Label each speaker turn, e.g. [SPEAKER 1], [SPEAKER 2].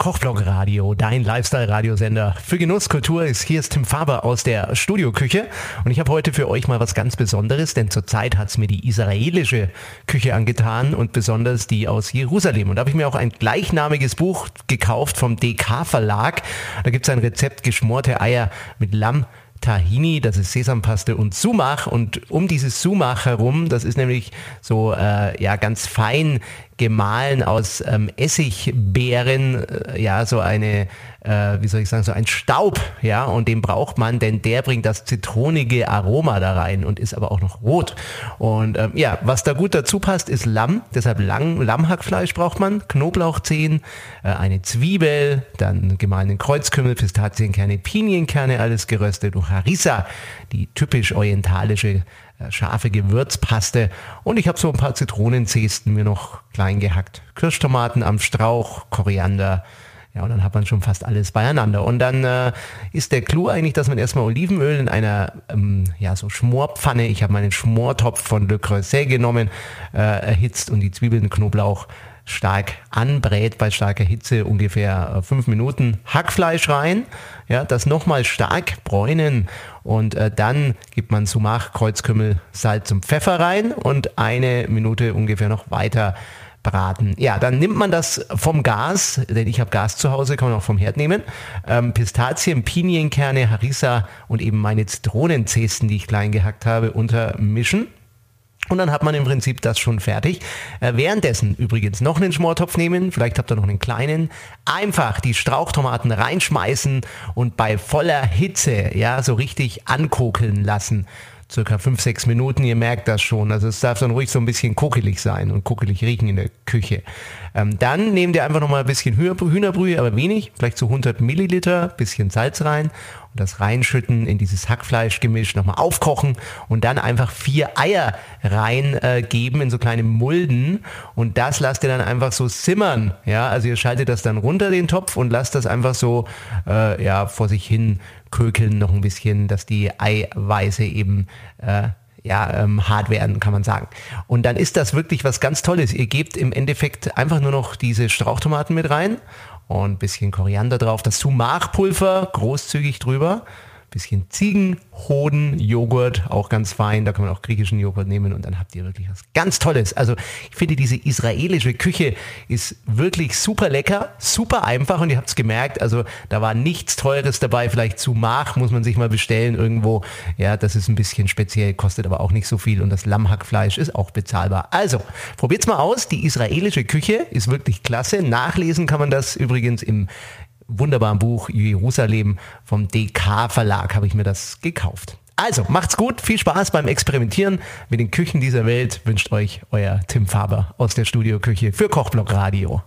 [SPEAKER 1] Kochblog Radio, dein Lifestyle-Radiosender für Genusskultur ist. Hier ist Tim Faber aus der Studioküche und ich habe heute für euch mal was ganz Besonderes, denn zurzeit hat es mir die israelische Küche angetan und besonders die aus Jerusalem. Und da habe ich mir auch ein gleichnamiges Buch gekauft vom DK Verlag. Da gibt es ein Rezept geschmorte Eier mit Lamm, Tahini, das ist Sesampaste und Sumach und um dieses Sumach herum, das ist nämlich so äh, ja ganz fein gemahlen aus ähm, Essigbeeren, äh, ja, so eine, äh, wie soll ich sagen, so ein Staub, ja, und den braucht man, denn der bringt das zitronige Aroma da rein und ist aber auch noch rot. Und ähm, ja, was da gut dazu passt, ist Lamm, deshalb Lang, Lammhackfleisch braucht man, Knoblauchzehen, äh, eine Zwiebel, dann gemahlenen Kreuzkümmel, Pistazienkerne, Pinienkerne, alles geröstet und Harissa, die typisch orientalische scharfe Gewürzpaste und ich habe so ein paar Zitronenzesten mir noch klein gehackt. Kirschtomaten am Strauch, Koriander, ja, und dann hat man schon fast alles beieinander. Und dann äh, ist der Clou eigentlich, dass man erstmal Olivenöl in einer ähm, ja, so Schmorpfanne, ich habe meinen Schmortopf von Le Creuset genommen, äh, erhitzt und die Zwiebeln, Knoblauch stark anbrät bei starker Hitze, ungefähr äh, fünf Minuten Hackfleisch rein, ja, das nochmal stark bräunen und äh, dann gibt man Sumach, Kreuzkümmel, Salz und Pfeffer rein und eine Minute ungefähr noch weiter braten. Ja, dann nimmt man das vom Gas, denn ich habe Gas zu Hause, kann man auch vom Herd nehmen. Ähm, Pistazien, Pinienkerne, Harissa und eben meine Zitronenzesten, die ich klein gehackt habe, untermischen und dann hat man im Prinzip das schon fertig. Äh, währenddessen übrigens noch einen Schmortopf nehmen, vielleicht habt ihr noch einen kleinen, einfach die Strauchtomaten reinschmeißen und bei voller Hitze, ja, so richtig ankokeln lassen circa fünf, sechs Minuten. Ihr merkt das schon. Also es darf dann ruhig so ein bisschen kokelig sein und kokelig riechen in der Küche. Ähm, dann nehmt ihr einfach nochmal ein bisschen Hühnerbrühe, aber wenig, vielleicht so 100 Milliliter, bisschen Salz rein und das reinschütten in dieses Hackfleischgemisch, nochmal aufkochen und dann einfach vier Eier reingeben äh, in so kleine Mulden und das lasst ihr dann einfach so simmern. Ja, also ihr schaltet das dann runter den Topf und lasst das einfach so äh, ja vor sich hin kökeln noch ein bisschen, dass die Eiweiße eben äh, ja, ähm, hart werden, kann man sagen. Und dann ist das wirklich was ganz Tolles. Ihr gebt im Endeffekt einfach nur noch diese Strauchtomaten mit rein und ein bisschen Koriander drauf, das Sumachpulver großzügig drüber bisschen Ziegenhoden, Joghurt, auch ganz fein. Da kann man auch griechischen Joghurt nehmen und dann habt ihr wirklich was ganz Tolles. Also ich finde, diese israelische Küche ist wirklich super lecker, super einfach und ihr habt es gemerkt, also da war nichts Teures dabei. Vielleicht zu Mach muss man sich mal bestellen irgendwo. Ja, das ist ein bisschen speziell, kostet aber auch nicht so viel und das Lammhackfleisch ist auch bezahlbar. Also, probiert's mal aus. Die israelische Küche ist wirklich klasse. Nachlesen kann man das übrigens im wunderbaren Buch Jerusalem vom DK Verlag habe ich mir das gekauft. Also, macht's gut, viel Spaß beim Experimentieren mit den Küchen dieser Welt wünscht euch euer Tim Faber aus der Studioküche für Kochblock Radio.